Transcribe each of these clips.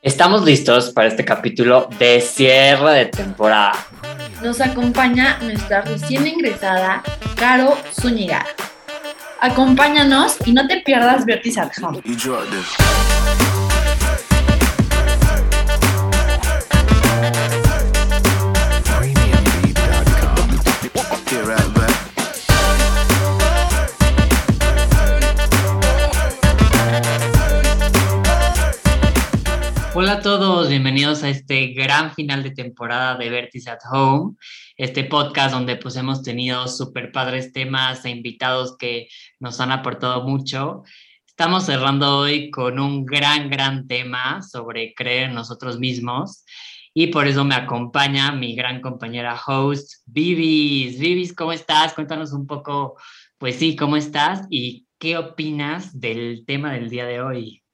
Estamos listos para este capítulo de cierre de temporada. Nos acompaña nuestra recién ingresada, Caro Zúñiga. Acompáñanos y no te pierdas Vertis at Home. Hola a todos, bienvenidos a este gran final de temporada de Vertis at Home, este podcast donde pues hemos tenido súper padres temas e invitados que nos han aportado mucho. Estamos cerrando hoy con un gran, gran tema sobre creer en nosotros mismos y por eso me acompaña mi gran compañera host, Vivis. Vivis, ¿cómo estás? Cuéntanos un poco, pues sí, ¿cómo estás y qué opinas del tema del día de hoy?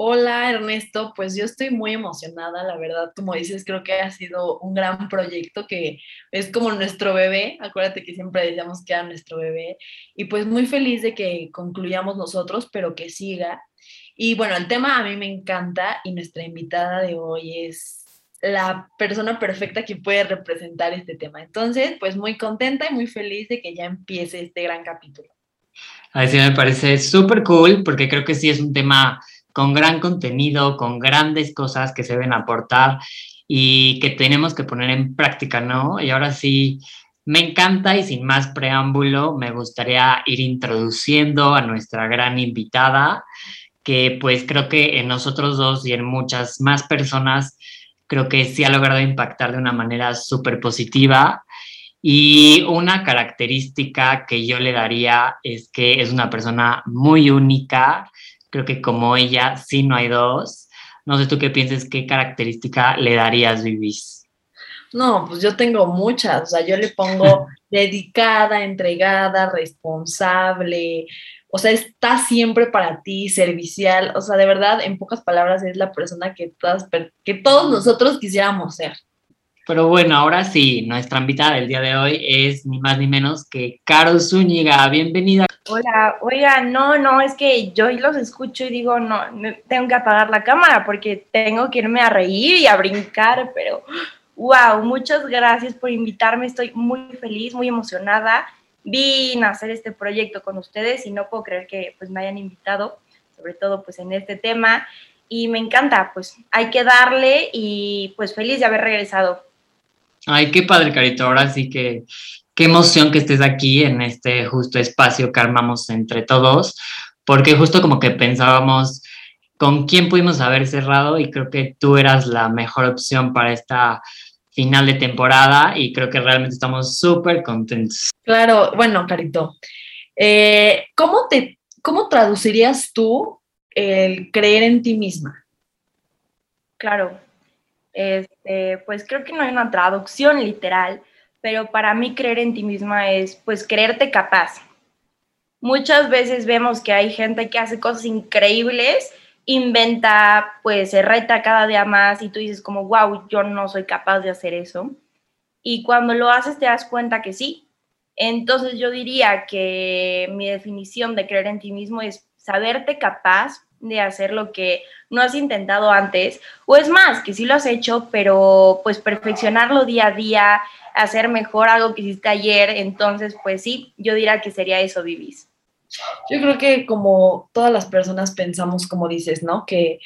Hola Ernesto, pues yo estoy muy emocionada, la verdad, como dices, creo que ha sido un gran proyecto que es como nuestro bebé, acuérdate que siempre decíamos que era nuestro bebé, y pues muy feliz de que concluyamos nosotros, pero que siga. Y bueno, el tema a mí me encanta y nuestra invitada de hoy es la persona perfecta que puede representar este tema. Entonces, pues muy contenta y muy feliz de que ya empiece este gran capítulo. A ver, sí me parece súper cool porque creo que sí es un tema con gran contenido, con grandes cosas que se deben aportar y que tenemos que poner en práctica, ¿no? Y ahora sí, me encanta y sin más preámbulo, me gustaría ir introduciendo a nuestra gran invitada, que pues creo que en nosotros dos y en muchas más personas, creo que sí ha logrado impactar de una manera súper positiva. Y una característica que yo le daría es que es una persona muy única, Creo que como ella, sí no hay dos. No sé tú qué piensas, qué característica le darías, Vivis. No, pues yo tengo muchas, o sea, yo le pongo dedicada, entregada, responsable, o sea, está siempre para ti, servicial, o sea, de verdad, en pocas palabras, es la persona que, todas, que todos nosotros quisiéramos ser. Pero bueno, ahora sí, nuestra invitada del día de hoy es ni más ni menos que Caro Zúñiga. Bienvenida. Hola, oiga, no, no, es que yo los escucho y digo, no, tengo que apagar la cámara porque tengo que irme a reír y a brincar, pero wow, muchas gracias por invitarme, estoy muy feliz, muy emocionada. Vine a hacer este proyecto con ustedes y no puedo creer que pues me hayan invitado, sobre todo pues en este tema y me encanta, pues hay que darle y pues feliz de haber regresado. Ay, qué padre, Carito. Ahora sí que qué emoción que estés aquí en este justo espacio que armamos entre todos, porque justo como que pensábamos con quién pudimos haber cerrado y creo que tú eras la mejor opción para esta final de temporada y creo que realmente estamos súper contentos. Claro, bueno, Carito, eh, ¿cómo, te, ¿cómo traducirías tú el creer en ti misma? Claro, este, pues creo que no hay una traducción literal, pero para mí creer en ti misma es pues creerte capaz. Muchas veces vemos que hay gente que hace cosas increíbles, inventa, pues se reta cada día más y tú dices como, wow, yo no soy capaz de hacer eso. Y cuando lo haces te das cuenta que sí. Entonces yo diría que mi definición de creer en ti mismo es saberte capaz de hacer lo que no has intentado antes, o es más, que sí lo has hecho, pero pues perfeccionarlo día a día, hacer mejor algo que hiciste ayer, entonces pues sí, yo diría que sería eso, Vivis. Yo creo que como todas las personas pensamos, como dices, ¿no? Que,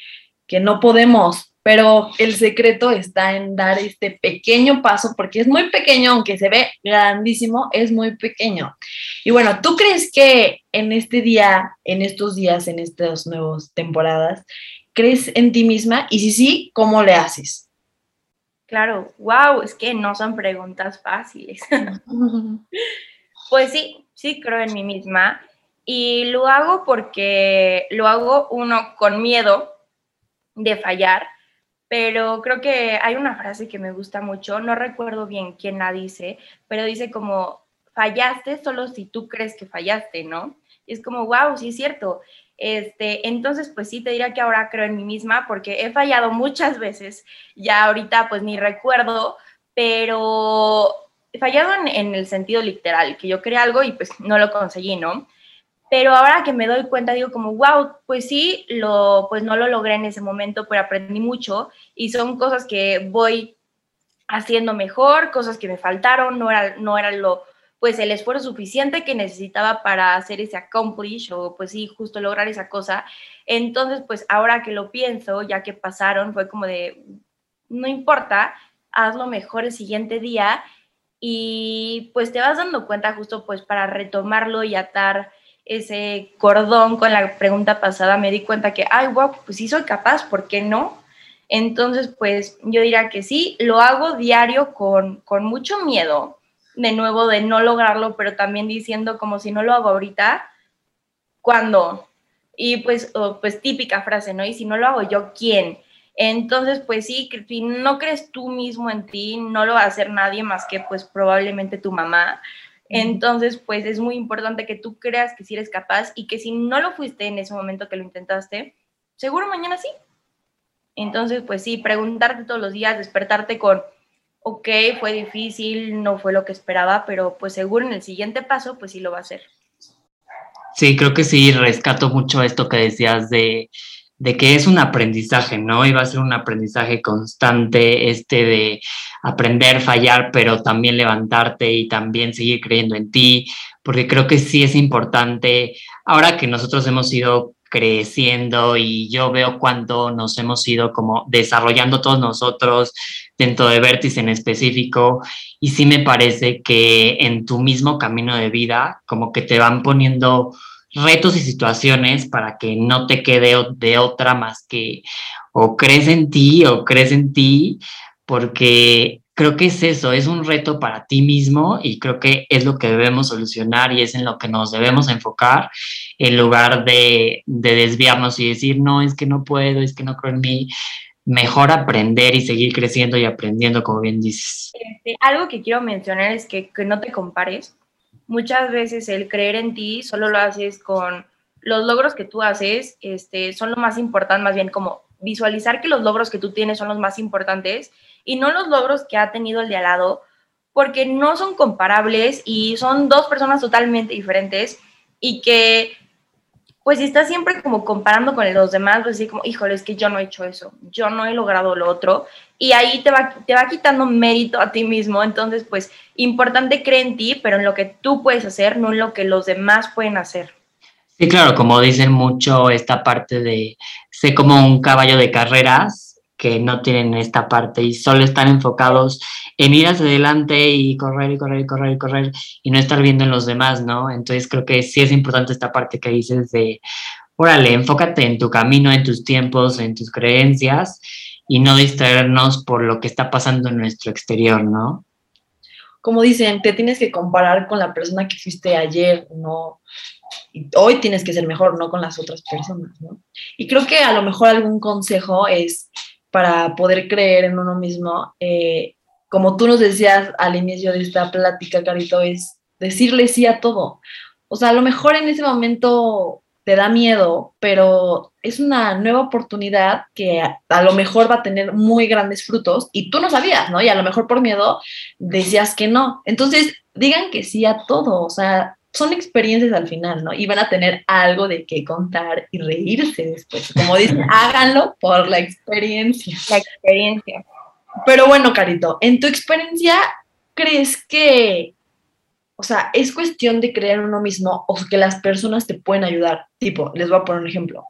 que no podemos, pero el secreto está en dar este pequeño paso, porque es muy pequeño, aunque se ve grandísimo, es muy pequeño. Y bueno, ¿tú crees que en este día, en estos días, en estas nuevas temporadas, crees en ti misma? Y si sí, ¿cómo le haces? Claro, wow, es que no son preguntas fáciles. pues sí, sí creo en mí misma y lo hago porque lo hago uno con miedo de fallar pero creo que hay una frase que me gusta mucho, no recuerdo bien quién la dice, pero dice como, fallaste solo si tú crees que fallaste, ¿no? Y es como, wow, sí es cierto. Este, entonces, pues sí, te diría que ahora creo en mí misma porque he fallado muchas veces, ya ahorita pues ni recuerdo, pero fallado en, en el sentido literal, que yo quería algo y pues no lo conseguí, ¿no? Pero ahora que me doy cuenta digo como, wow, pues sí, lo, pues no lo logré en ese momento, pero aprendí mucho y son cosas que voy haciendo mejor, cosas que me faltaron, no era, no era lo, pues el esfuerzo suficiente que necesitaba para hacer ese accomplish o pues sí, justo lograr esa cosa. Entonces, pues ahora que lo pienso, ya que pasaron, fue como de, no importa, hazlo mejor el siguiente día y pues te vas dando cuenta justo pues para retomarlo y atar ese cordón con la pregunta pasada, me di cuenta que, ay, wow, pues sí soy capaz, ¿por qué no? Entonces, pues yo diría que sí, lo hago diario con, con mucho miedo, de nuevo, de no lograrlo, pero también diciendo como si no lo hago ahorita, ¿cuándo? Y pues, pues típica frase, ¿no? Y si no lo hago yo, ¿quién? Entonces, pues sí, no crees tú mismo en ti, no lo va a hacer nadie más que pues probablemente tu mamá. Entonces, pues es muy importante que tú creas que sí eres capaz y que si no lo fuiste en ese momento que lo intentaste, seguro mañana sí. Entonces, pues sí, preguntarte todos los días, despertarte con, ok, fue difícil, no fue lo que esperaba, pero pues seguro en el siguiente paso, pues sí lo va a hacer. Sí, creo que sí, rescato mucho esto que decías de de que es un aprendizaje, ¿no? Y va a ser un aprendizaje constante, este de aprender, fallar, pero también levantarte y también seguir creyendo en ti, porque creo que sí es importante, ahora que nosotros hemos ido creciendo y yo veo cuánto nos hemos ido como desarrollando todos nosotros dentro de Vértice en específico y sí me parece que en tu mismo camino de vida como que te van poniendo retos y situaciones para que no te quede de otra más que o crees en ti o crees en ti, porque creo que es eso, es un reto para ti mismo y creo que es lo que debemos solucionar y es en lo que nos debemos enfocar en lugar de, de desviarnos y decir, no, es que no puedo, es que no creo en mí. Mejor aprender y seguir creciendo y aprendiendo, como bien dices. Este, algo que quiero mencionar es que, que no te compares muchas veces el creer en ti solo lo haces con los logros que tú haces, este, son lo más importante, más bien como visualizar que los logros que tú tienes son los más importantes y no los logros que ha tenido el de al lado, porque no son comparables y son dos personas totalmente diferentes y que pues si estás siempre como comparando con los demás, pues como, híjole, es que yo no he hecho eso, yo no he logrado lo otro, y ahí te va, te va quitando mérito a ti mismo, entonces pues importante cree en ti, pero en lo que tú puedes hacer, no en lo que los demás pueden hacer. Sí, claro, como dicen mucho esta parte de, sé como un caballo de carreras, que no tienen esta parte y solo están enfocados en ir hacia adelante y correr y correr y correr y correr y no estar viendo en los demás, ¿no? Entonces creo que sí es importante esta parte que dices de, órale, enfócate en tu camino, en tus tiempos, en tus creencias y no distraernos por lo que está pasando en nuestro exterior, ¿no? Como dicen, te tienes que comparar con la persona que fuiste ayer, no. Hoy tienes que ser mejor, no con las otras personas, ¿no? Y creo que a lo mejor algún consejo es para poder creer en uno mismo. Eh, como tú nos decías al inicio de esta plática, Carito, es decirle sí a todo. O sea, a lo mejor en ese momento te da miedo, pero es una nueva oportunidad que a, lo mejor va a tener muy grandes frutos y tú no sabías, ¿no? Y a lo mejor por miedo decías que no. Entonces, digan que sí a todo, o sea, son experiencias al final, ¿no? Y van a tener algo de qué contar y reírse después. Como dicen, háganlo por la experiencia. La experiencia. Pero bueno, Carito, en tu experiencia, ¿crees que, o sea, es cuestión de creer en uno mismo o que las personas te pueden ayudar? Tipo, les voy a poner un ejemplo.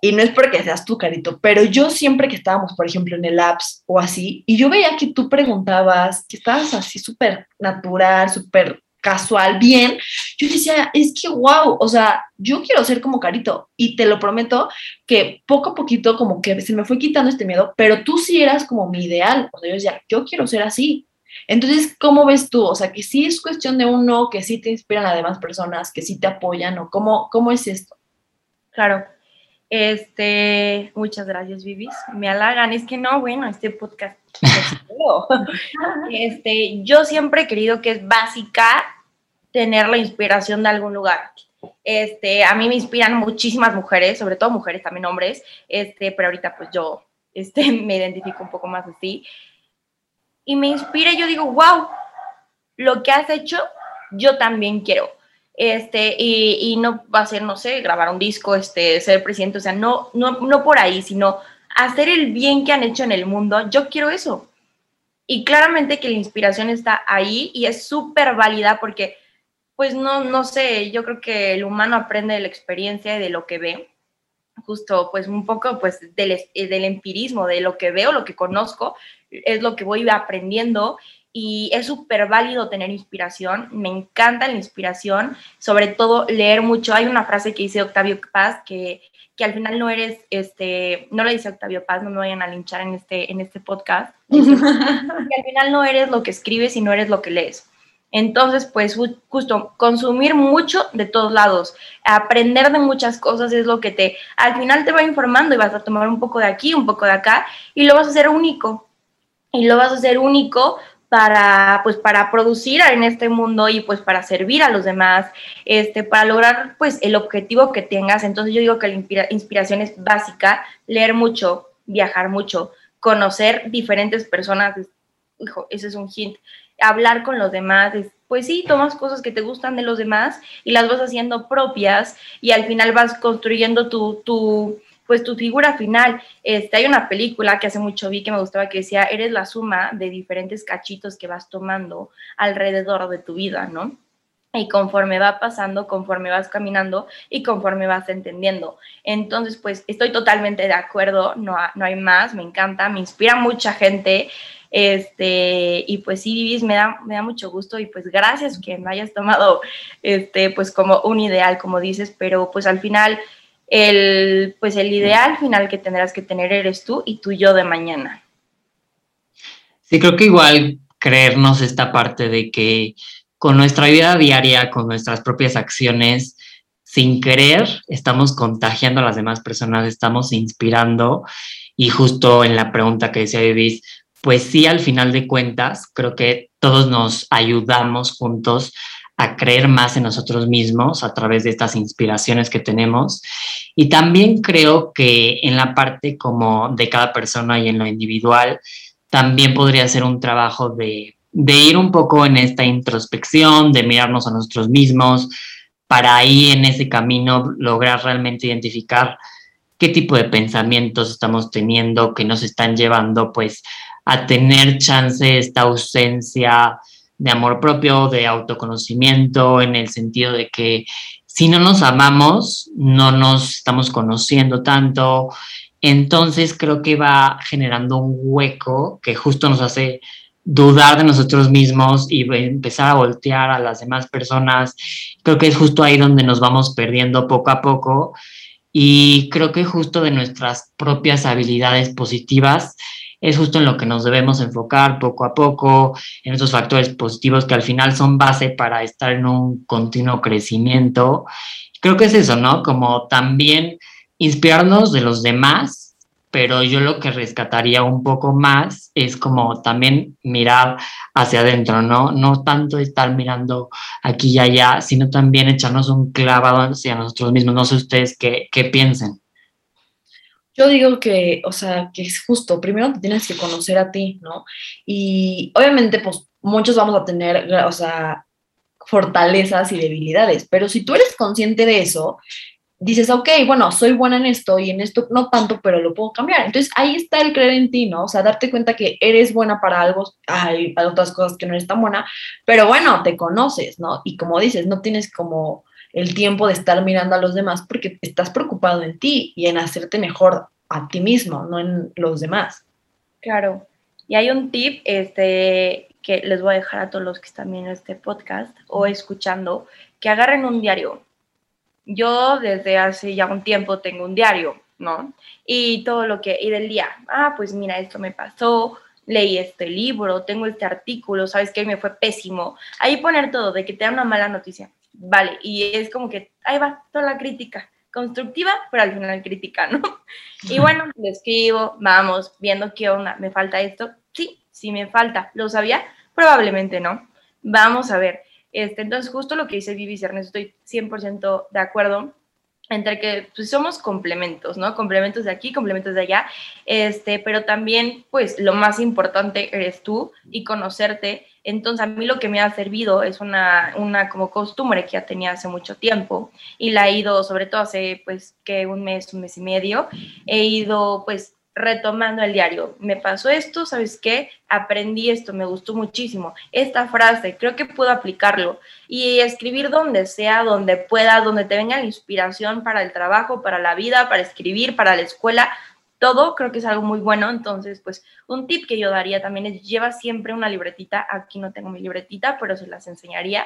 Y no es porque seas tú, Carito, pero yo siempre que estábamos, por ejemplo, en el apps o así, y yo veía que tú preguntabas, que estabas así súper natural, súper casual, bien, yo decía, es que wow, o sea, yo quiero ser como Carito y te lo prometo que poco a poquito como que se me fue quitando este miedo, pero tú sí eras como mi ideal, o sea, yo decía, yo quiero ser así. Entonces, ¿cómo ves tú? O sea, que sí es cuestión de uno, que sí te inspiran a demás personas, que sí te apoyan, o cómo, cómo es esto? Claro. Este, muchas gracias, Vivis. Me halagan. Es que no, bueno, este podcast. este, yo siempre he querido que es básica tener la inspiración de algún lugar. Este, a mí me inspiran muchísimas mujeres, sobre todo mujeres, también hombres, este, pero ahorita pues yo este, me identifico un poco más así. Y me inspira yo digo, wow, lo que has hecho, yo también quiero. Este, y, no va a ser, no sé, grabar un disco, este, ser presidente, o sea, no, no, no por ahí, sino hacer el bien que han hecho en el mundo, yo quiero eso. Y claramente que la inspiración está ahí y es súper válida porque, pues no, no sé, yo creo que el humano aprende de la experiencia y de lo que ve, justo pues un poco pues del, del empirismo, de lo que veo, lo que conozco, es lo que voy aprendiendo y es súper válido tener inspiración, me encanta la inspiración, sobre todo leer mucho. Hay una frase que dice Octavio Paz que, que al final no eres, este, no lo dice Octavio Paz, no me vayan a linchar en este, en este podcast, que al final no eres lo que escribes y no eres lo que lees. Entonces, pues justo consumir mucho de todos lados, aprender de muchas cosas es lo que te, al final te va informando y vas a tomar un poco de aquí, un poco de acá y lo vas a hacer único. Y lo vas a hacer único para, pues, para producir en este mundo y pues para servir a los demás, este, para lograr pues el objetivo que tengas. Entonces yo digo que la inspiración es básica, leer mucho, viajar mucho, conocer diferentes personas, hijo, ese es un hint, hablar con los demás, pues sí, tomas cosas que te gustan de los demás y las vas haciendo propias y al final vas construyendo tu, tu pues tu figura final. Este, hay una película que hace mucho vi que me gustaba que decía, eres la suma de diferentes cachitos que vas tomando alrededor de tu vida, ¿no? Y conforme va pasando, conforme vas caminando y conforme vas entendiendo. Entonces, pues estoy totalmente de acuerdo, no, no hay más, me encanta, me inspira mucha gente. Este, y pues sí, Vivis, me da, me da mucho gusto y pues gracias que me hayas tomado este, pues como un ideal, como dices, pero pues al final el, pues el ideal final que tendrás que tener eres tú y tú yo de mañana. Sí, creo que igual creernos esta parte de que con nuestra vida diaria, con nuestras propias acciones, sin querer, estamos contagiando a las demás personas, estamos inspirando. Y justo en la pregunta que decía Vivis, pues sí, al final de cuentas, creo que todos nos ayudamos juntos a creer más en nosotros mismos a través de estas inspiraciones que tenemos. Y también creo que en la parte como de cada persona y en lo individual, también podría ser un trabajo de, de ir un poco en esta introspección, de mirarnos a nosotros mismos, para ahí en ese camino lograr realmente identificar qué tipo de pensamientos estamos teniendo que nos están llevando pues a tener chance esta ausencia de amor propio, de autoconocimiento, en el sentido de que si no nos amamos, no nos estamos conociendo tanto. Entonces creo que va generando un hueco que justo nos hace dudar de nosotros mismos y empezar a voltear a las demás personas. Creo que es justo ahí donde nos vamos perdiendo poco a poco y creo que justo de nuestras propias habilidades positivas es justo en lo que nos debemos enfocar poco a poco, en esos factores positivos que al final son base para estar en un continuo crecimiento. Creo que es eso, ¿no? Como también inspirarnos de los demás, pero yo lo que rescataría un poco más es como también mirar hacia adentro, ¿no? No tanto estar mirando aquí y allá, sino también echarnos un clavado hacia nosotros mismos. No sé ustedes qué, qué piensen. Yo digo que, o sea, que es justo, primero te tienes que conocer a ti, ¿no? Y obviamente, pues muchos vamos a tener, o sea, fortalezas y debilidades, pero si tú eres consciente de eso, dices, ok, bueno, soy buena en esto y en esto no tanto, pero lo puedo cambiar. Entonces ahí está el creer en ti, ¿no? O sea, darte cuenta que eres buena para algo, hay otras cosas que no eres tan buena, pero bueno, te conoces, ¿no? Y como dices, no tienes como el tiempo de estar mirando a los demás porque estás preocupado en ti y en hacerte mejor a ti mismo, no en los demás. Claro. Y hay un tip este, que les voy a dejar a todos los que están viendo este podcast o escuchando, que agarren un diario. Yo desde hace ya un tiempo tengo un diario, ¿no? Y todo lo que, y del día, ah, pues mira, esto me pasó, leí este libro, tengo este artículo, sabes que me fue pésimo. Ahí poner todo, de que te da una mala noticia vale, y es como que ahí va toda la crítica, constructiva, pero al final crítica, ¿no? Y bueno, le escribo, vamos, viendo qué onda, ¿me falta esto? Sí, sí me falta. ¿Lo sabía? Probablemente no. Vamos a ver. Este, entonces, justo lo que dice Vivi Cernes, estoy 100% de acuerdo. entre que pues, somos complementos, ¿no? Complementos de aquí, complementos de allá, este, pero también, pues, lo más importante eres tú y conocerte. Entonces, a mí lo que me ha servido es una, una como costumbre que ya tenía hace mucho tiempo y la he ido, sobre todo hace, pues, que un mes, un mes y medio, he ido, pues, retomando el diario. Me pasó esto, ¿sabes qué? Aprendí esto, me gustó muchísimo. Esta frase, creo que puedo aplicarlo. Y escribir donde sea, donde pueda, donde te venga la inspiración para el trabajo, para la vida, para escribir, para la escuela. Todo creo que es algo muy bueno. Entonces, pues un tip que yo daría también es lleva siempre una libretita. Aquí no tengo mi libretita, pero se las enseñaría.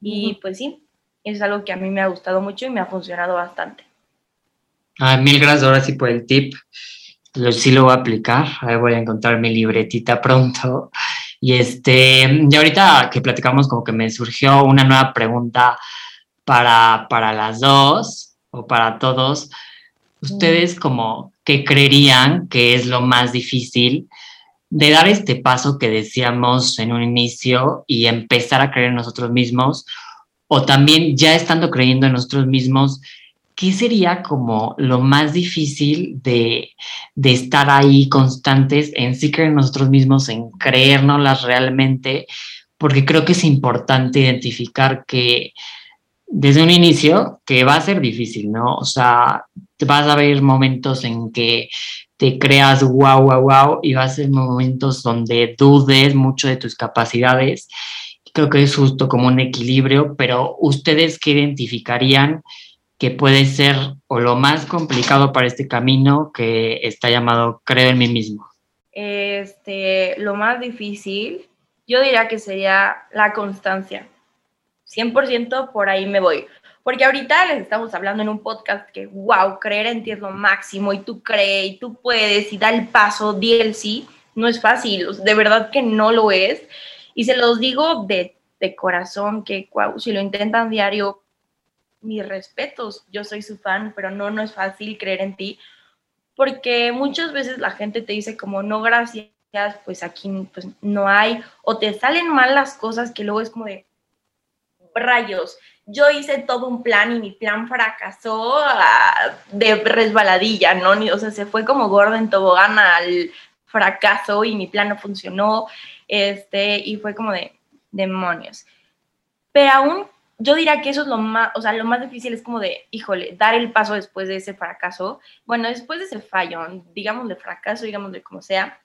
Y pues sí, es algo que a mí me ha gustado mucho y me ha funcionado bastante. Ah, mil gracias ahora sí por el tip sí lo voy a aplicar, ahí voy a encontrar mi libretita pronto. Y este, y ahorita que platicamos como que me surgió una nueva pregunta para, para las dos o para todos. ¿Ustedes como qué creerían que es lo más difícil de dar este paso que decíamos en un inicio y empezar a creer en nosotros mismos? O también ya estando creyendo en nosotros mismos, ¿qué sería como lo más difícil de, estar ahí constantes en sí creer en nosotros mismos, en creérnoslas realmente? Porque creo que es importante identificar que desde un inicio, que va a ser difícil, ¿no? O sea, vas a ver momentos en que te creas wow, wow, wow, y vas a ser momentos donde dudes mucho de tus capacidades. Creo que es justo como un equilibrio, pero ustedes qué identificarían que puede ser o lo más complicado para este camino que está llamado Creo en mí mismo? Este, lo más difícil, yo diría que sería la constancia. 100% por ahí me voy. Porque ahorita les estamos hablando en un podcast que, wow, creer en ti es lo máximo y tú crees y tú puedes y da el paso, di el sí. No es fácil, de verdad que no lo es. Y se los digo de, de corazón que, wow, si lo intentan diario, mis respetos, yo soy su fan, pero no, no es fácil creer en ti, porque muchas veces la gente te dice como, no, gracias, pues aquí pues, no hay, o te salen mal las cosas que luego es como de rayos. Yo hice todo un plan y mi plan fracasó ah, de resbaladilla, ¿no? O sea, se fue como gordo en tobogán al fracaso y mi plan no funcionó, este, y fue como de demonios. Pero aún yo diría que eso es lo más, o sea, lo más difícil es como de, híjole, dar el paso después de ese fracaso. Bueno, después de ese fallo, digamos de fracaso, digamos de como sea,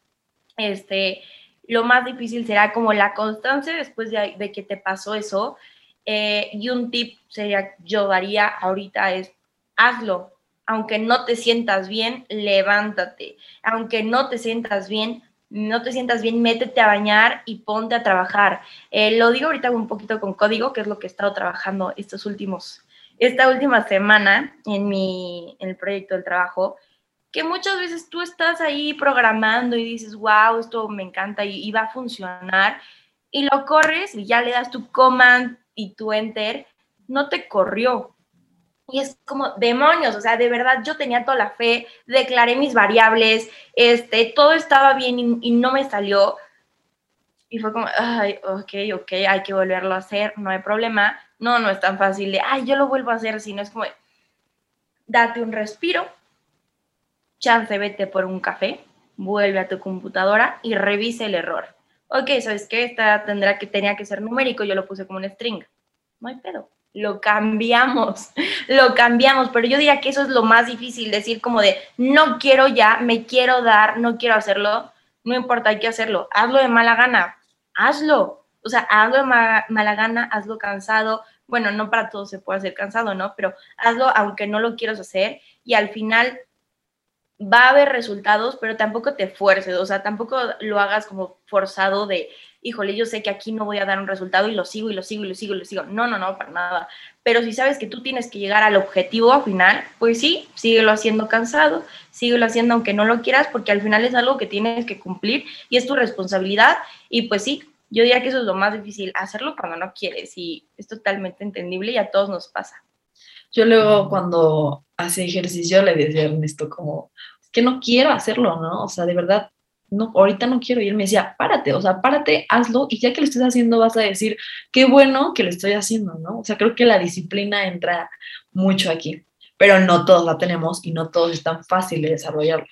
este, lo más difícil será como la constancia después de, que te pasó eso. Eh, y un tip sería, yo daría ahorita es, hazlo. Aunque no te sientas bien, levántate. Aunque no te sientas bien, no te sientas bien, métete a bañar y ponte a trabajar. Eh, lo digo ahorita un poquito con código, que es lo que he estado trabajando estos últimos, esta última semana en, mi, en el proyecto del trabajo, que muchas veces tú estás ahí programando y dices, wow, esto me encanta y, y va a funcionar, y lo corres y ya le das tu command y tu enter, no te corrió, y es como demonios, o sea, de verdad yo tenía toda la fe, declaré mis variables, este, todo estaba bien y, no me salió. Y fue como, ay, ok, ok, hay que volverlo a hacer, no hay problema. No, no es tan fácil de, ay, yo lo vuelvo a hacer, sino es como, date un respiro, chance, vete por un café, vuelve a tu computadora y revise el error. Ok, ¿sabes qué? Esta tendrá que, tenía que ser numérico, yo lo puse como un string. No hay pedo lo cambiamos, lo cambiamos, pero yo diría que eso es lo más difícil, decir como de, no quiero ya, me quiero dar, no quiero hacerlo, no importa, hay que hacerlo, hazlo de mala gana, hazlo, o sea, hazlo de mala, gana, hazlo cansado, bueno, no para todos se puede hacer cansado, ¿no? Pero hazlo aunque no lo quieras hacer y al final va a haber resultados, pero tampoco te fuerces, o sea, tampoco lo hagas como forzado de, híjole, yo sé que aquí no voy a dar un resultado y lo sigo y lo sigo y lo sigo y lo sigo. No, no, no, para nada. Pero si sabes que tú tienes que llegar al objetivo final, pues sí, síguelo haciendo cansado, síguelo haciendo aunque no lo quieras, porque al final es algo que tienes que cumplir y es tu responsabilidad. Y pues sí, yo diría que eso es lo más difícil, hacerlo cuando no quieres y es totalmente entendible y a todos nos pasa. Yo luego cuando hace ejercicio le decía a Ernesto como, que no quiero hacerlo, ¿no? O sea, de verdad, no, ahorita no quiero. Y él me decía, párate, o sea, párate, hazlo y ya que lo estés haciendo vas a decir, qué bueno que lo estoy haciendo, ¿no? O sea, creo que la disciplina entra mucho aquí. pero no todos la tenemos y no todos es tan fácil de desarrollarlo.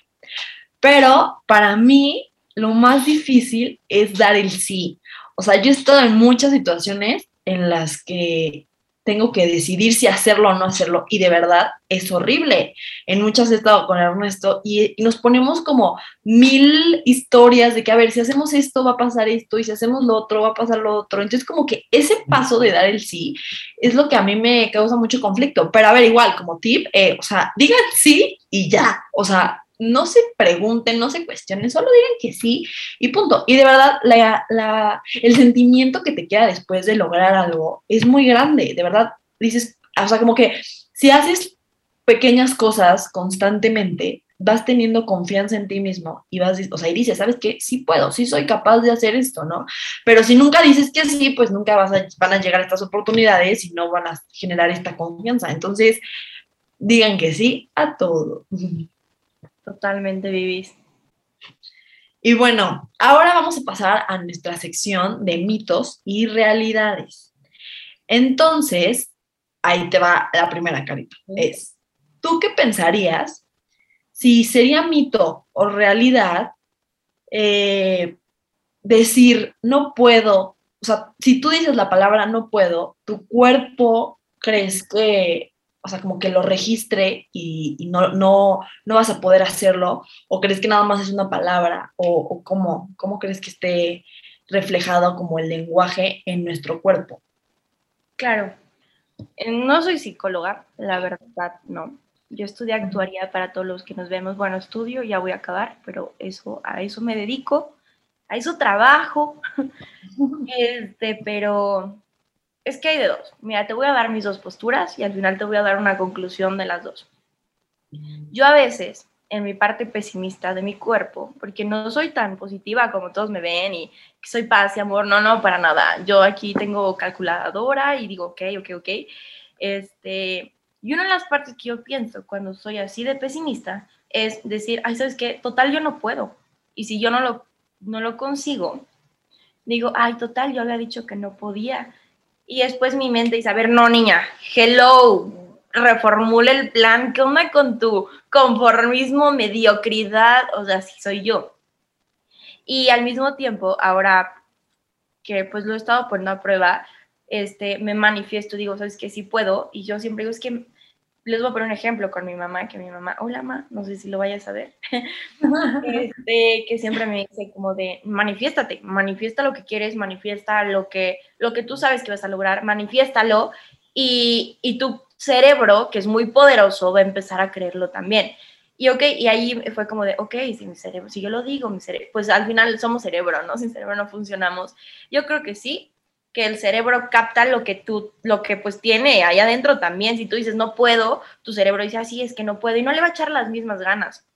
Pero para mí, lo más difícil es dar el sí. O sea, yo he estado en muchas situaciones en las que tengo que decidir si hacerlo o no hacerlo y de verdad es horrible. En muchas he estado con Ernesto y, y, nos ponemos como mil historias de que a ver, si hacemos esto va a pasar esto y si hacemos lo otro va a pasar lo otro. Entonces como que ese paso de dar el sí es lo que a mí me causa mucho conflicto. Pero a ver, igual como tip, eh, o sea, digan sí y ya. O sea, no se pregunten, no se cuestionen, solo digan que sí y punto. Y de verdad, la, el sentimiento que te queda después de lograr algo es muy grande, de verdad. Dices, o sea, como que si haces pequeñas cosas constantemente, vas teniendo confianza en ti mismo y vas, o sea, y dices, ¿sabes qué? Sí puedo, sí soy capaz de hacer esto, ¿no? Pero si nunca dices que sí, pues nunca vas a, van a llegar estas oportunidades y no van a generar esta confianza. Entonces, digan que sí a todo. Totalmente vivís. Y bueno, ahora vamos a pasar a nuestra sección de mitos y realidades. Entonces, ahí te va la primera carita. Es, ¿tú qué pensarías si sería mito o realidad eh, decir no puedo? O sea, si tú dices la palabra no puedo, tu cuerpo crees que o sea, como que lo registre y, no, no, no, vas a poder hacerlo, o crees que nada más es una palabra, o, o cómo, cómo crees que esté reflejado como el lenguaje en nuestro cuerpo. Claro, eh, no soy psicóloga, la verdad, no. Yo estudié actuaría para todos los que nos vemos. Bueno, estudio, ya voy a acabar, pero eso, a eso me dedico, a eso trabajo. este, pero es que hay de dos. Mira, te voy a dar mis dos posturas y al final te voy a dar una conclusión de las dos. Yo a veces, en mi parte pesimista de mi cuerpo, porque no soy tan positiva como todos me ven y que soy paz y amor, no, no, para nada. Yo aquí tengo calculadora y digo, ok, ok, ok. Este, y una de las partes que yo pienso cuando soy así de pesimista es decir, ay, ¿sabes qué? Total, yo no puedo. Y si yo no lo, no lo consigo, digo, ay, total, yo había dicho que no podía y después mi mente dice, a ver, no, niña, hello, reformule el plan, ¿qué onda con tu conformismo, mediocridad? O sea, sí soy yo. Y al mismo tiempo, ahora que pues lo he estado poniendo a prueba, este, me manifiesto, digo, ¿sabes qué? Sí puedo. Y yo siempre digo, es que les voy a poner un ejemplo con mi mamá, que mi mamá, hola mamá, no sé si lo vayas a ver, este, que siempre me dice como de, manifiéstate, manifiesta lo que quieres, manifiesta lo que, lo que tú sabes que vas a lograr, manifiéstalo y, y tu cerebro, que es muy poderoso, va a empezar a creerlo también. Y ok, y ahí fue como de, ok, si mi cerebro, si yo lo digo, mi cerebro, pues al final somos cerebro, ¿no? Sin cerebro no funcionamos. Yo creo que sí, que el cerebro capta lo que tú, lo que pues tiene ahí adentro también. Si tú dices no puedo, tu cerebro dice así es que no puedo y no le va a echar las mismas ganas.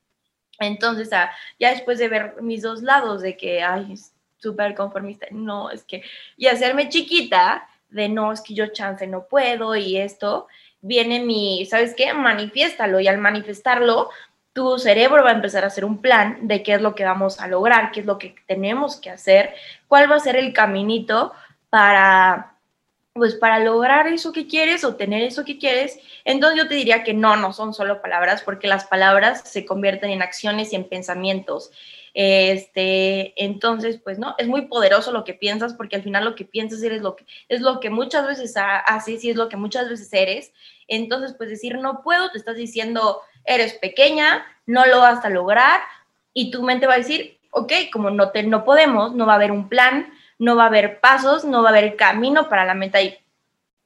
Entonces, ah, ya después de ver mis dos lados de que, ay, súper conformista, no, es que, y hacerme chiquita de no, es que yo chance no puedo y esto, viene mi, ¿sabes qué? Manifiéstalo y al manifestarlo, tu cerebro va a empezar a hacer un plan de qué es lo que vamos a lograr, qué es lo que tenemos que hacer, cuál va a ser el caminito para, pues para lograr eso que quieres o tener eso que quieres, entonces yo te diría que no, no son solo palabras, porque las palabras se convierten en acciones y en pensamientos. Este, entonces, pues no, es muy poderoso lo que piensas, porque al final lo que piensas eres lo que, es lo que muchas veces haces y es lo que muchas veces eres. Entonces, pues decir no puedo, te estás diciendo eres pequeña, no lo vas a lograr, y tu mente va a decir, ok, como no, te, no podemos, no va a haber un plan, no va a haber pasos, no va a haber camino para la meta y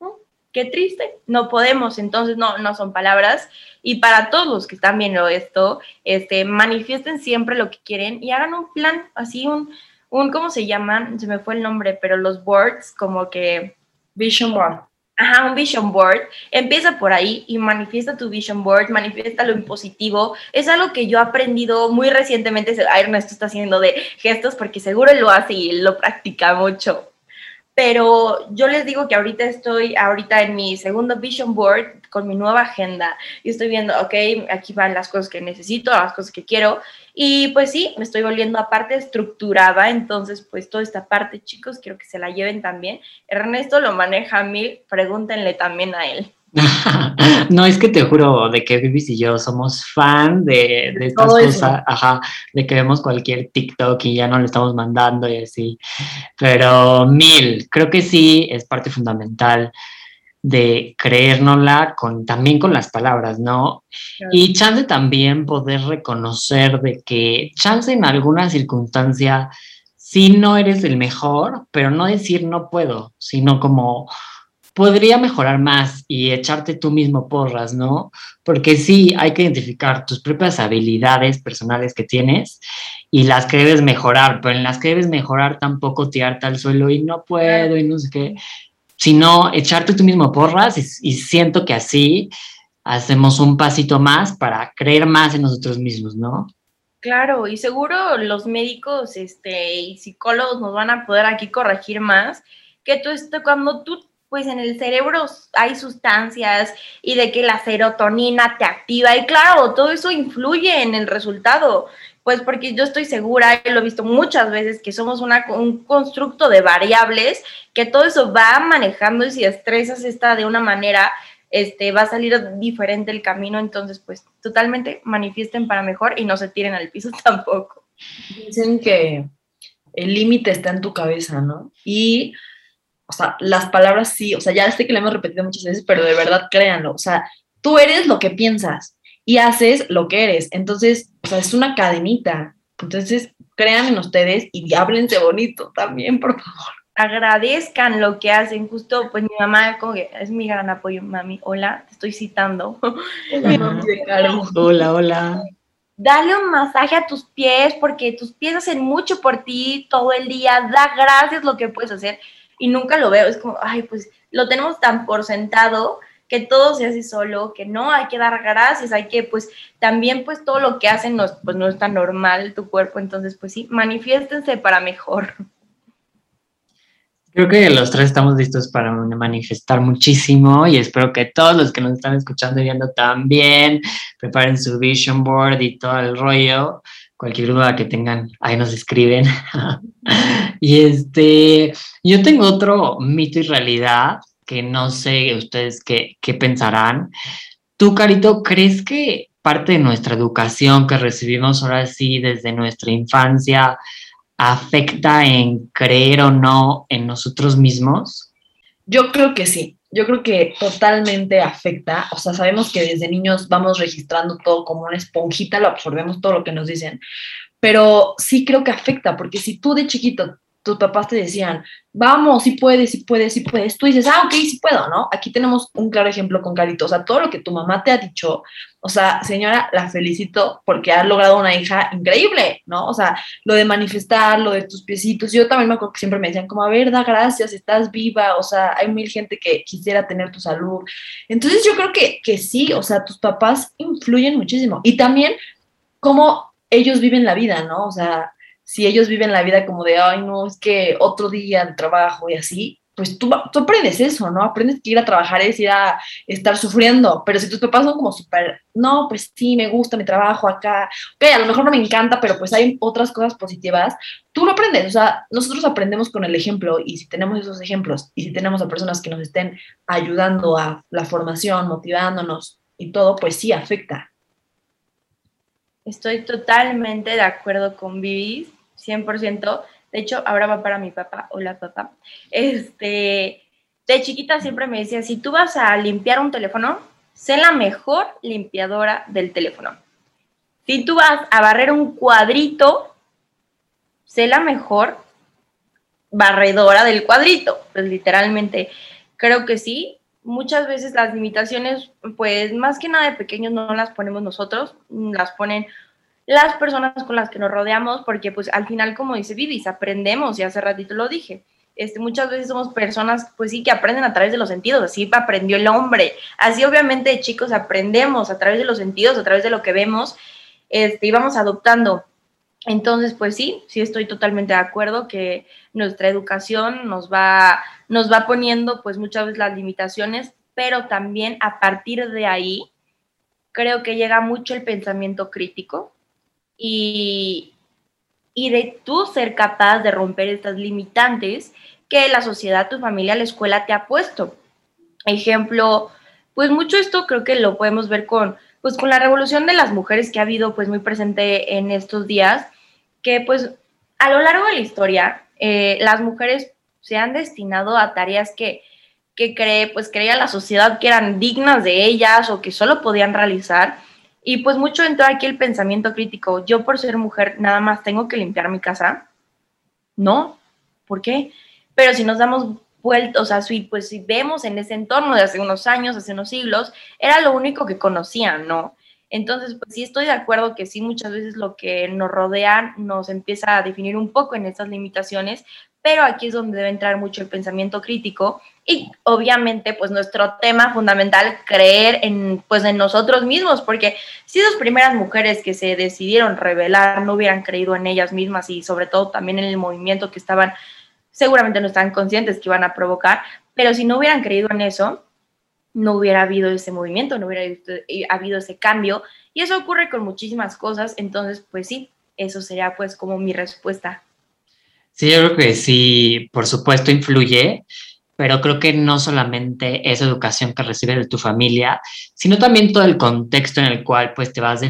mm, qué triste, no podemos, entonces no, no son palabras. Y para todos los que están viendo esto, este, manifiesten siempre lo que quieren y hagan un plan, así un, un, ¿cómo se llaman? Se me fue el nombre, pero los boards como que... Vision board. Ajá, un vision board. Empieza por ahí y manifiesta tu vision board, manifiesta lo impositivo. Es algo que yo he aprendido muy recientemente. Ernesto está haciendo de gestos porque seguro lo hace y lo practica mucho pero yo les digo que ahorita estoy, ahorita en mi segundo vision board con mi nueva agenda y estoy viendo, ok, aquí van las cosas que necesito, las cosas que quiero y pues sí, me estoy volviendo aparte estructurada, entonces pues toda esta parte, chicos, quiero que se la lleven también. Ernesto lo maneja a mí, pregúntenle también a él. no, es que te juro de que Vivis y yo somos fan de, de estas cosas, ajá, de que vemos cualquier TikTok y ya no le estamos mandando y así. Pero mil, creo que sí es parte fundamental de creérnosla con, también con las palabras, ¿no? Y chance también poder reconocer de que chance en alguna circunstancia sí no eres el mejor, pero no decir no puedo, sino como podría mejorar más y echarte tú mismo porras, ¿no? Porque sí, hay que identificar tus propias habilidades personales que tienes y las que debes mejorar, pero en las que debes mejorar tampoco tirarte al suelo y no puedo y no sé qué, sino echarte tú mismo porras y, siento que así hacemos un pasito más para creer más en nosotros mismos, ¿no? Claro, y seguro los médicos este, y psicólogos nos van a poder aquí corregir más, que tú, cuando tú pues en el cerebro hay sustancias y de que la serotonina te activa y claro, todo eso influye en el resultado, pues porque yo estoy segura, y lo he visto muchas veces, que somos un constructo de variables, que todo eso va manejando y si estresas esta de una manera, este, va a salir diferente el camino, entonces pues totalmente manifiesten para mejor y no se tiren al piso tampoco. Dicen que el límite está en tu cabeza, ¿no? Y o sea, las palabras sí, o sea, ya sé que lo hemos repetido muchas veces, pero de verdad créanlo, o sea, tú eres lo que piensas y haces lo que eres. Entonces, sea, es una cadenita. Entonces, crean en ustedes y háblense bonito también, por favor. Agradezcan lo que hacen. Justo, pues mi mamá como que es mi gran apoyo, mami. Hola, te estoy citando. hola, hola. Dale un masaje a tus pies porque tus pies hacen mucho por ti todo el día. Da gracias lo que puedes hacer y nunca lo veo. Es como, ay, pues lo tenemos tan por sentado que todo se hace solo, que no hay que dar gracias, hay que, pues, también, pues, todo lo que hacen no, pues, no es tan normal tu cuerpo, entonces, pues sí, manifiéstense para mejor. Creo que los tres estamos listos para manifestar muchísimo y espero que todos los que nos están escuchando y viendo también preparen su vision board y todo el rollo cualquier duda que tengan, ahí nos escriben. y este, yo tengo otro mito y realidad que no sé ustedes qué, qué pensarán. Tú, Carito, ¿crees que parte de nuestra educación que recibimos ahora sí desde nuestra infancia afecta en creer o no en nosotros mismos? Yo creo que sí yo creo que totalmente afecta, o sea, sabemos que desde niños vamos registrando todo como una esponjita, lo absorbemos todo lo que nos dicen, pero sí creo que afecta, porque si tú de chiquito tus papás te decían, vamos, si puedes, si puedes, si puedes, tú dices, ah, ok, sí puedo, ¿no? Aquí tenemos un claro ejemplo con Carito, o sea, todo lo que tu mamá te ha dicho, o sea, señora, la felicito porque ha logrado una hija increíble, ¿no? O sea, lo de manifestar, lo de tus piecitos, yo también me acuerdo que siempre me decían como, a ver, da gracias, estás viva, o sea, hay mil gente que quisiera tener tu salud. Entonces yo creo que, que sí, o sea, tus papás influyen muchísimo y también cómo ellos viven la vida, ¿no? O sea, si ellos viven la vida como de, ay, no, es que otro día de trabajo y así, pues tú, tú aprendes eso, ¿no? Aprendes que ir a trabajar es ir a estar sufriendo, pero si tus papás son como súper, no, pues sí, me gusta mi trabajo acá, ok, a lo mejor no me encanta, pero pues hay otras cosas positivas, tú lo aprendes, o sea, nosotros aprendemos con el ejemplo y si tenemos esos ejemplos y si tenemos a personas que nos estén ayudando a la formación, motivándonos y todo, pues sí afecta. Estoy totalmente de acuerdo con Vivis 100%. De hecho, ahora va para mi papá. Hola, papá. Este, de chiquita siempre me decía, si tú vas a limpiar un teléfono, sé la mejor limpiadora del teléfono. Si tú vas a barrer un cuadrito, sé la mejor barredora del cuadrito. Pues literalmente, creo que sí. Muchas veces las limitaciones, pues más que nada de pequeños no las ponemos nosotros, las ponen las personas con las que nos rodeamos, porque pues al final, como dice Vivis, aprendemos, y hace ratito lo dije, este, muchas veces somos personas, pues sí, que aprenden a través de los sentidos, así aprendió el hombre, así obviamente chicos aprendemos a través de los sentidos, a través de lo que vemos, este, y vamos adoptando. Entonces, pues sí, sí estoy totalmente de acuerdo que nuestra educación nos va, nos va poniendo pues muchas veces las limitaciones, pero también a partir de ahí creo que llega mucho el pensamiento crítico, y, de tú ser capaz de romper estas limitantes que la sociedad, tu familia, la escuela te ha puesto. Ejemplo, pues mucho esto creo que lo podemos ver con, pues con la revolución de las mujeres que ha habido pues muy presente en estos días, que pues a lo largo de la historia eh, las mujeres se han destinado a tareas que, que cree, pues creía la sociedad que eran dignas de ellas o que solo podían realizar. Y pues mucho entró aquí el pensamiento crítico. Yo por ser mujer nada más tengo que limpiar mi casa. No, ¿por qué? Pero si nos damos vuelta, o sea, si, pues si vemos en ese entorno de hace unos años, hace unos siglos, era lo único que conocían, ¿no? Entonces, pues sí estoy de acuerdo que sí, muchas veces lo que nos rodea nos empieza a definir un poco en estas limitaciones, pero aquí es donde debe entrar mucho el pensamiento crítico y obviamente pues nuestro tema fundamental creer en pues en nosotros mismos porque si dos primeras mujeres que se decidieron revelar no hubieran creído en ellas mismas y sobre todo también en el movimiento que estaban seguramente no estaban conscientes que iban a provocar pero si no hubieran creído en eso no hubiera habido ese movimiento no hubiera habido ese cambio. Y eso ocurre con muchísimas cosas. Entonces pues sí eso sería pues como mi respuesta. Sí, yo creo que sí, por supuesto, influye, pero creo que no solamente esa educación que recibes de tu familia, sino también todo el contexto en el cual pues te vas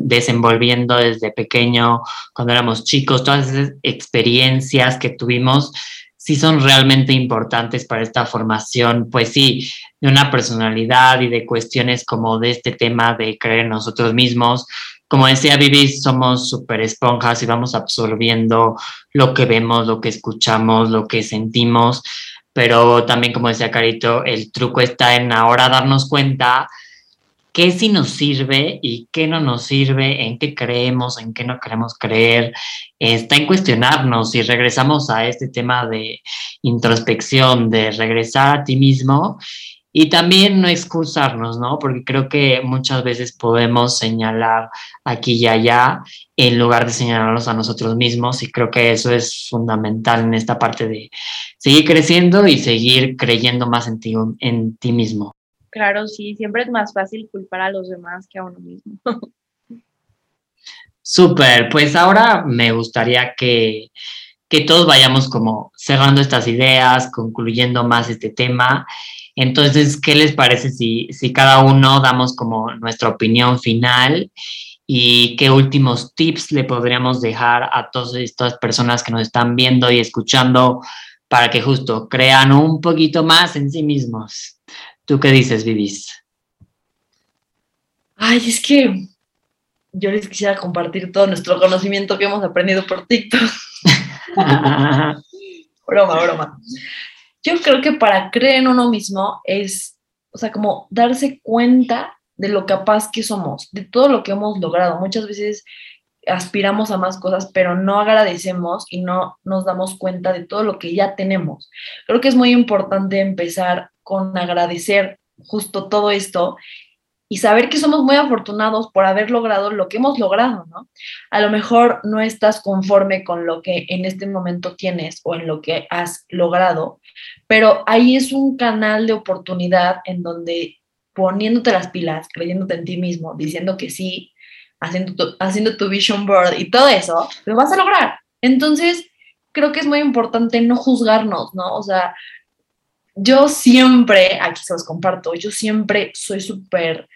desenvolviendo desde pequeño, cuando éramos chicos, todas esas experiencias que tuvimos, sí son realmente importantes para esta formación, pues sí, de una personalidad y de cuestiones como de este tema de creer en nosotros mismos, como decía Vivi, somos súper esponjas y vamos absorbiendo lo que vemos, lo que escuchamos, lo que sentimos, pero también como decía Carito, el truco está en ahora darnos cuenta qué sí nos sirve y qué no nos sirve, en qué creemos, en qué no queremos creer, está en cuestionarnos. Y regresamos a este tema de introspección, de regresar a ti mismo y también no excusarnos, ¿no? Porque creo que muchas veces podemos señalar aquí y allá en lugar de señalarnos a nosotros mismos y creo que eso es fundamental en esta parte de seguir creciendo y seguir creyendo más en ti, en ti mismo. Claro, sí, siempre es más fácil culpar a los demás que a uno mismo. Súper, pues ahora me gustaría que, que todos vayamos como cerrando estas ideas, concluyendo más este tema entonces, ¿qué les parece si, si cada uno damos como nuestra opinión final y qué últimos tips le podríamos dejar a todas estas personas que nos están viendo y escuchando para que justo crean un poquito más en sí mismos? ¿Tú qué dices, Vivis? Ay, es que yo les quisiera compartir todo nuestro conocimiento que hemos aprendido por TikTok. broma, broma yo creo que para creer en uno mismo es, o sea, como darse cuenta de lo capaz que somos, de todo lo que hemos logrado. Muchas veces aspiramos a más cosas, pero no agradecemos y no nos damos cuenta de todo lo que ya tenemos. Creo que es muy importante empezar con agradecer justo todo esto y saber que somos muy afortunados por haber logrado lo que hemos logrado, ¿no? A lo mejor no estás conforme con lo que en este momento tienes o en lo que has logrado, pero ahí es un canal de oportunidad en donde poniéndote las pilas, creyéndote en ti mismo, diciendo que sí, haciendo tu, vision board y todo eso, lo vas a lograr. Entonces, creo que es muy importante no juzgarnos, ¿no? O sea, yo siempre, aquí se los comparto, yo siempre soy súper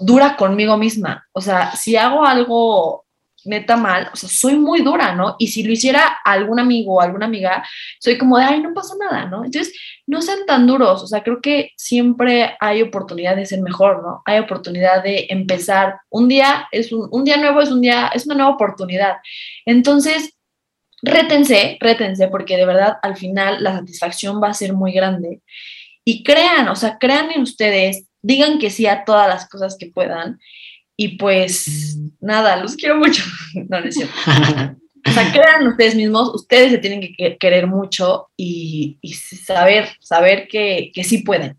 dura conmigo misma. O sea, si hago algo neta mal, o sea, soy muy dura, ¿no? Y si lo hiciera algún amigo o alguna amiga, soy como de, ay, no pasa nada, ¿no? Entonces, no sean tan duros, o sea, creo que siempre hay oportunidad de ser mejor, ¿no? Hay oportunidad de empezar. Un día es un, un día nuevo, es un día, es una nueva oportunidad. Entonces, rétense, rétense, porque de verdad al final la satisfacción va a ser muy grande. Y crean, o sea, crean en ustedes, digan que sí a todas las cosas que puedan. Y pues nada, los quiero mucho. No, no es cierto. O sea, crean ustedes mismos, ustedes se tienen que querer mucho y, saber, saber que, que, sí pueden.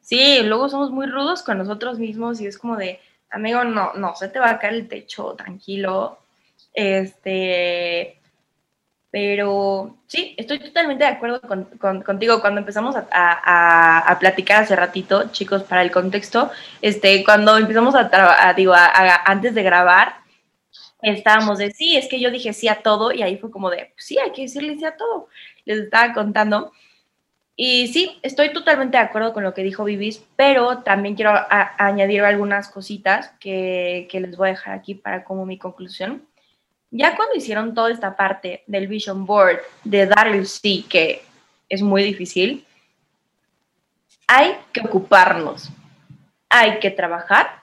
Sí, luego somos muy rudos con nosotros mismos y es como de, amigo, no, no, se te va a caer el techo, tranquilo. Este, pero sí, estoy totalmente de acuerdo contigo. Cuando empezamos a, platicar hace ratito, chicos, para el contexto, este, cuando empezamos a, digo, antes de grabar, estábamos de sí, es que yo dije sí a todo y ahí fue como de, sí, hay que decirle sí a todo. Les estaba contando. Y sí, estoy totalmente de acuerdo con lo que dijo Vivis, pero también quiero añadir algunas cositas que, que les voy a dejar aquí para como mi conclusión. Ya cuando hicieron toda esta parte del Vision Board, de dar el sí, que es muy difícil, hay que ocuparnos, hay que trabajar,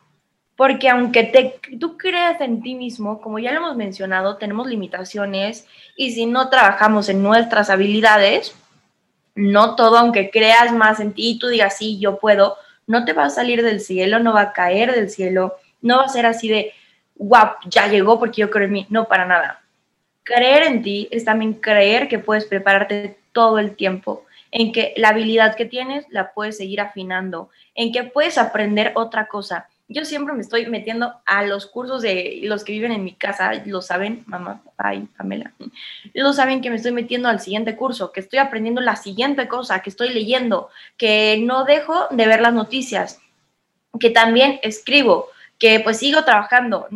porque aunque te, tú creas en ti mismo, como ya lo hemos mencionado, tenemos limitaciones y si no trabajamos en nuestras habilidades, no todo, aunque creas más en ti y tú digas, sí, yo puedo, no te va a salir del cielo, no va a caer del cielo, no va a ser así de, wow, ya llegó porque yo creo en mí, no para nada. Creer en ti es también creer que puedes prepararte todo el tiempo, en que la habilidad que tienes la puedes seguir afinando, en que puedes aprender otra cosa. Yo siempre me estoy metiendo a los cursos de los que viven en mi casa, lo saben, mamá, papá y Pamela, lo saben que me estoy metiendo al siguiente curso, que estoy aprendiendo la siguiente cosa, que estoy leyendo, que no dejo de ver las noticias, que también escribo, que pues sigo trabajando.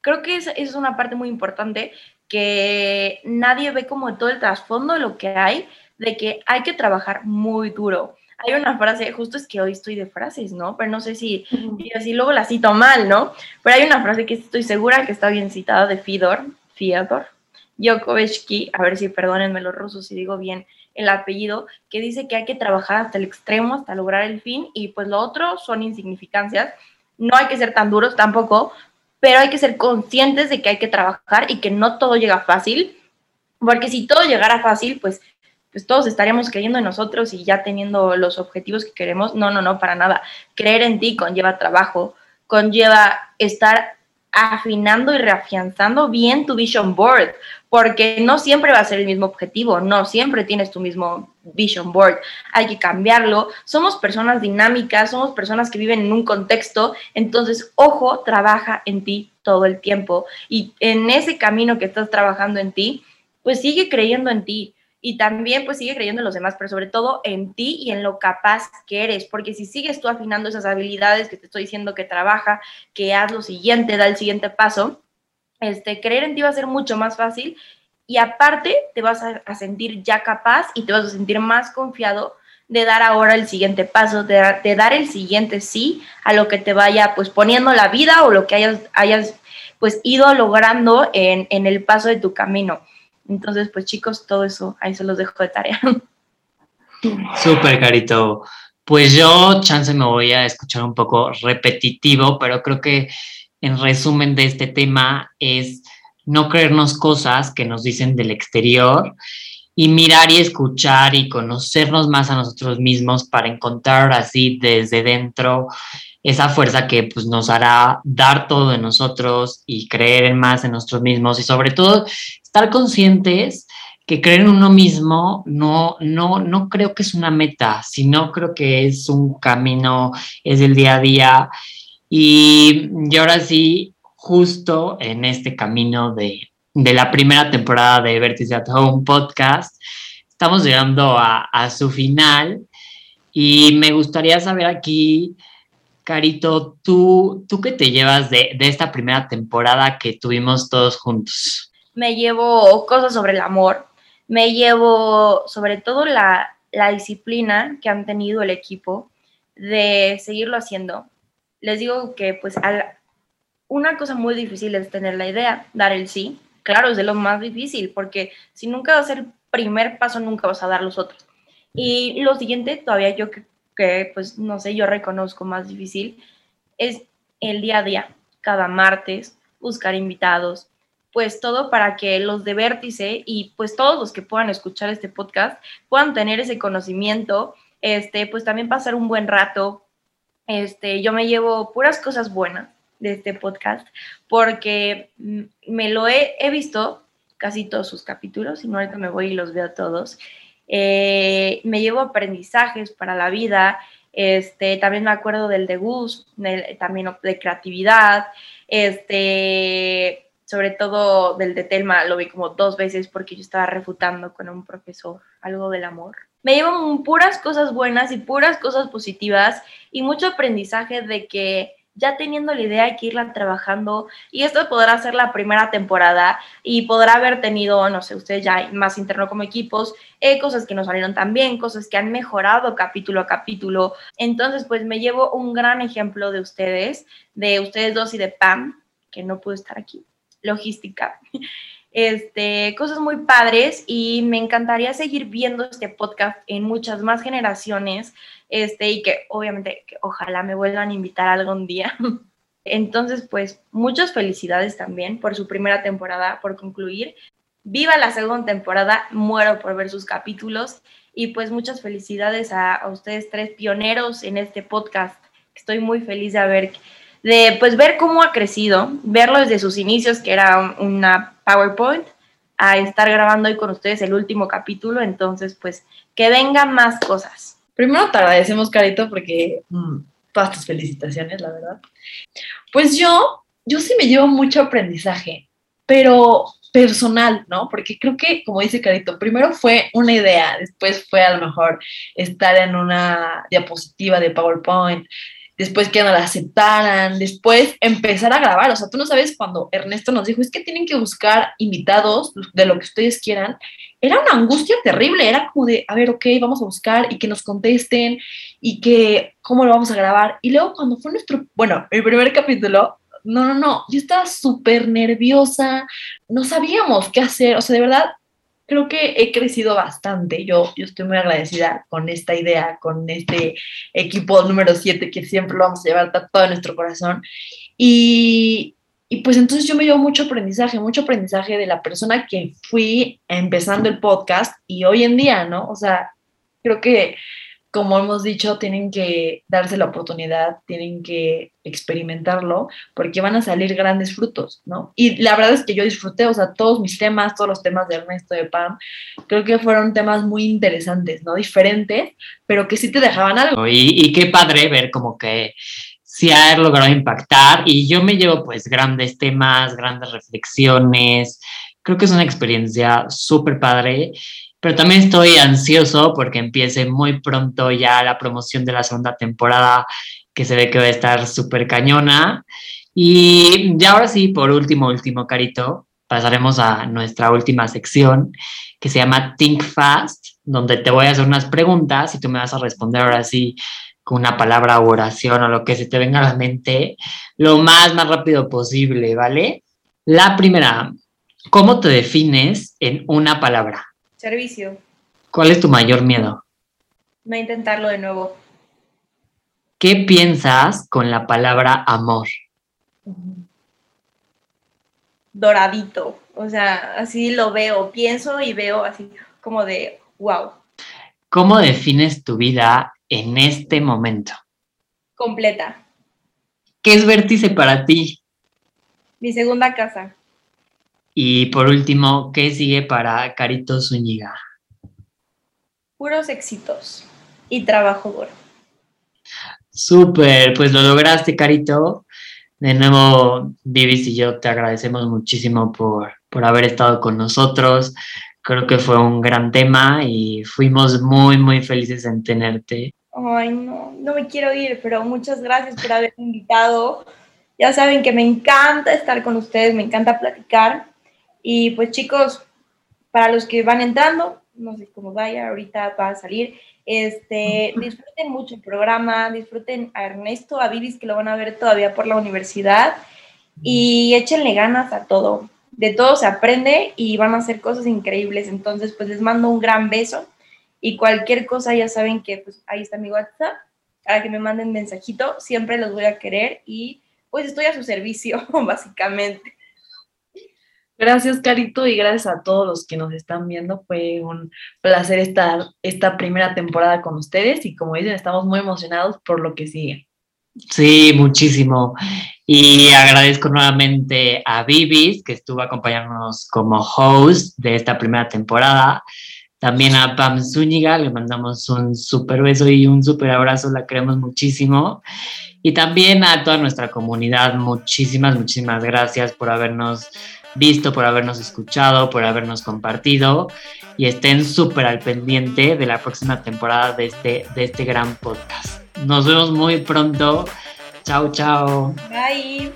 Creo que esa es una parte muy importante que nadie ve como todo el trasfondo de lo que hay, de que hay que trabajar muy duro. Hay una frase, justo es que hoy estoy de frases, ¿no? Pero no sé si, así luego la cito mal, ¿no? Pero hay una frase que estoy segura que está bien citada de Fidor, Fiador, Yokovetsky, a ver si perdónenme los rusos si digo bien el apellido, que dice que hay que trabajar hasta el extremo, hasta lograr el fin, y pues lo otro son insignificancias, no hay que ser tan duros tampoco, pero hay que ser conscientes de que hay que trabajar y que no todo llega fácil, porque si todo llegara fácil, pues, pues todos estaríamos creyendo en nosotros y ya teniendo los objetivos que queremos. No, no, no, para nada. Creer en ti conlleva trabajo, conlleva estar afinando y reafianzando bien tu vision board, porque no siempre va a ser el mismo objetivo, no siempre tienes tu mismo vision board, hay que cambiarlo. Somos personas dinámicas, somos personas que viven en un contexto, entonces, ojo, trabaja en ti todo el tiempo. Y en ese camino que estás trabajando en ti, pues sigue creyendo en ti y también pues sigue creyendo en los demás, pero sobre todo en ti y en lo capaz que eres, porque si sigues tú afinando esas habilidades que te estoy diciendo que trabaja, que haz lo siguiente, da el siguiente paso, este, creer en ti va a ser mucho más fácil y aparte te vas a, sentir ya capaz y te vas a sentir más confiado de dar ahora el siguiente paso, de, dar el siguiente sí a lo que te vaya pues poniendo la vida o lo que hayas, hayas pues ido logrando en, en el paso de tu camino. Entonces, pues chicos, todo eso ahí se los dejo de tarea. Súper, Carito. Pues yo, chance, me voy a escuchar un poco repetitivo, pero creo que en resumen de este tema es no creernos cosas que nos dicen del exterior y mirar y escuchar y conocernos más a nosotros mismos para encontrar así desde dentro esa fuerza que pues, nos hará dar todo de nosotros y creer en más en nosotros mismos y sobre todo estar conscientes que creer en uno mismo no, no, no creo que es una meta, sino creo que es un camino, es el día a día. Y, y ahora sí, justo en este camino de, de la primera temporada de Vertice at Home podcast, estamos llegando a, a su final y me gustaría saber aquí, Carito, ¿tú, tú qué te llevas de, de esta primera temporada que tuvimos todos juntos? me llevo cosas sobre el amor, me llevo sobre todo la, disciplina que han tenido el equipo de seguirlo haciendo. Les digo que pues una cosa muy difícil es tener la idea, dar el sí. Claro, es de lo más difícil porque si nunca vas a el primer paso, nunca vas a dar los otros. Y lo siguiente, todavía yo que, pues no sé, yo reconozco más difícil, es el día a día, cada martes, buscar invitados, pues todo para que los de Vértice y pues todos los que puedan escuchar este podcast puedan tener ese conocimiento, este, pues también pasar un buen rato. Este, yo me llevo puras cosas buenas de este podcast porque me lo he, visto casi todos sus capítulos y no ahorita me voy y los veo todos. Eh, me llevo aprendizajes para la vida, este, también me acuerdo del de Gus, también de creatividad, este, sobre todo del de Telma, lo vi como dos veces porque yo estaba refutando con un profesor algo del amor. Me llevan puras cosas buenas y puras cosas positivas y mucho aprendizaje de que ya teniendo la idea hay que irla trabajando y esto podrá ser la primera temporada y podrá haber tenido, no sé, ustedes ya más interno como equipos, eh, cosas que no salieron tan bien, cosas que han mejorado capítulo a capítulo. Entonces, pues me llevo un gran ejemplo de ustedes, de ustedes dos y de Pam, que no pudo estar aquí, logística. Este, cosas muy padres y me encantaría seguir viendo este podcast en muchas más generaciones este, y que obviamente que ojalá me vuelvan a invitar algún día. Entonces, pues muchas felicidades también por su primera temporada, por concluir. Viva la segunda temporada, muero por ver sus capítulos y pues muchas felicidades a, ustedes tres pioneros en este podcast. Estoy muy feliz de haber, de pues ver cómo ha crecido, verlo desde sus inicios, que era una PowerPoint, a estar grabando hoy con ustedes el último capítulo. Entonces, pues que vengan más cosas. Primero te agradecemos, Carito, porque mm, todas tus felicitaciones, la verdad. Pues yo, yo sí me llevo mucho aprendizaje, pero personal, ¿no? Porque creo que, como dice Carito, primero fue una idea, después fue a lo mejor estar en una diapositiva de PowerPoint, después que no la aceptaran, después empezar a grabar. O sea, tú no sabes cuando Ernesto nos dijo, es que tienen que buscar invitados de lo que ustedes quieran. Era una angustia terrible, era como de, a ver, ok, vamos a buscar y que nos contesten y que, ¿cómo lo vamos a grabar? Y luego cuando fue nuestro, bueno, el primer capítulo, no, no, no, yo estaba súper nerviosa, no sabíamos qué hacer, o sea, de verdad, creo que he crecido bastante. Yo, yo estoy muy agradecida con esta idea, con este equipo número 7 que siempre lo vamos a llevar todo nuestro corazón. Y, y pues entonces yo me llevo mucho aprendizaje, mucho aprendizaje de la persona que fui empezando el podcast y hoy en día, ¿no? O sea, creo que como hemos dicho, tienen que darse la oportunidad, tienen que experimentarlo, porque van a salir grandes frutos, ¿no? Y la verdad es que yo disfruté, o sea, todos mis temas, todos los temas de Ernesto de Pam, creo que fueron temas muy interesantes, ¿no? Diferentes, pero que sí te dejaban algo. Y, y qué padre ver como que sí ha logrado impactar y yo me llevo pues grandes temas, grandes reflexiones, creo que es una experiencia súper padre pero también estoy ansioso porque empiece muy pronto ya la promoción de la segunda temporada, que se ve que va a estar súper cañona. Y ya ahora sí, por último, último, Carito, pasaremos a nuestra última sección que se llama Think Fast, donde te voy a hacer unas preguntas y tú me vas a responder ahora sí con una palabra o oración o lo que se te venga a la mente lo más, más rápido posible, ¿vale? La primera, ¿cómo te defines en una palabra? Servicio. ¿Cuál es tu mayor miedo? No intentarlo de nuevo. ¿Qué piensas con la palabra amor? Doradito. O sea, así lo veo, pienso y veo así como de wow. ¿Cómo defines tu vida en este momento? Completa. ¿Qué es vértice para ti? Mi segunda casa. Y por último, ¿qué sigue para Carito Zúñiga? Puros éxitos y trabajo duro. Súper, pues lo lograste, Carito. De nuevo, Vivis y yo te agradecemos muchísimo por, por haber estado con nosotros. Creo que fue un gran tema y fuimos muy, muy felices en tenerte. Ay, no, no me quiero ir, pero muchas gracias por haberme invitado. Ya saben que me encanta estar con ustedes, me encanta platicar. Y pues chicos, para los que van entrando, no sé cómo vaya, ahorita va a salir, este, disfruten mucho el programa, disfruten a Ernesto, a Vivis, que lo van a ver todavía por la universidad, y échenle ganas a todo. De todo se aprende y van a hacer cosas increíbles. Entonces, pues les mando un gran beso y cualquier cosa ya saben que pues ahí está mi WhatsApp para que me manden mensajito. Siempre los voy a querer y pues estoy a su servicio, básicamente. Gracias, Carito, y gracias a todos los que nos están viendo. Fue un placer estar esta primera temporada con ustedes y como dicen, estamos muy emocionados por lo que sigue. Sí, muchísimo. Y agradezco nuevamente a Vivis, que estuvo acompañándonos como host de esta primera temporada. También a Pam Zúñiga, le mandamos un súper beso y un súper abrazo, la queremos muchísimo. Y también a toda nuestra comunidad, muchísimas, muchísimas gracias por habernos visto, por habernos escuchado, por habernos compartido y estén súper al pendiente de la próxima temporada de este, de este gran podcast. Nos vemos muy pronto. Chao, chao. Bye.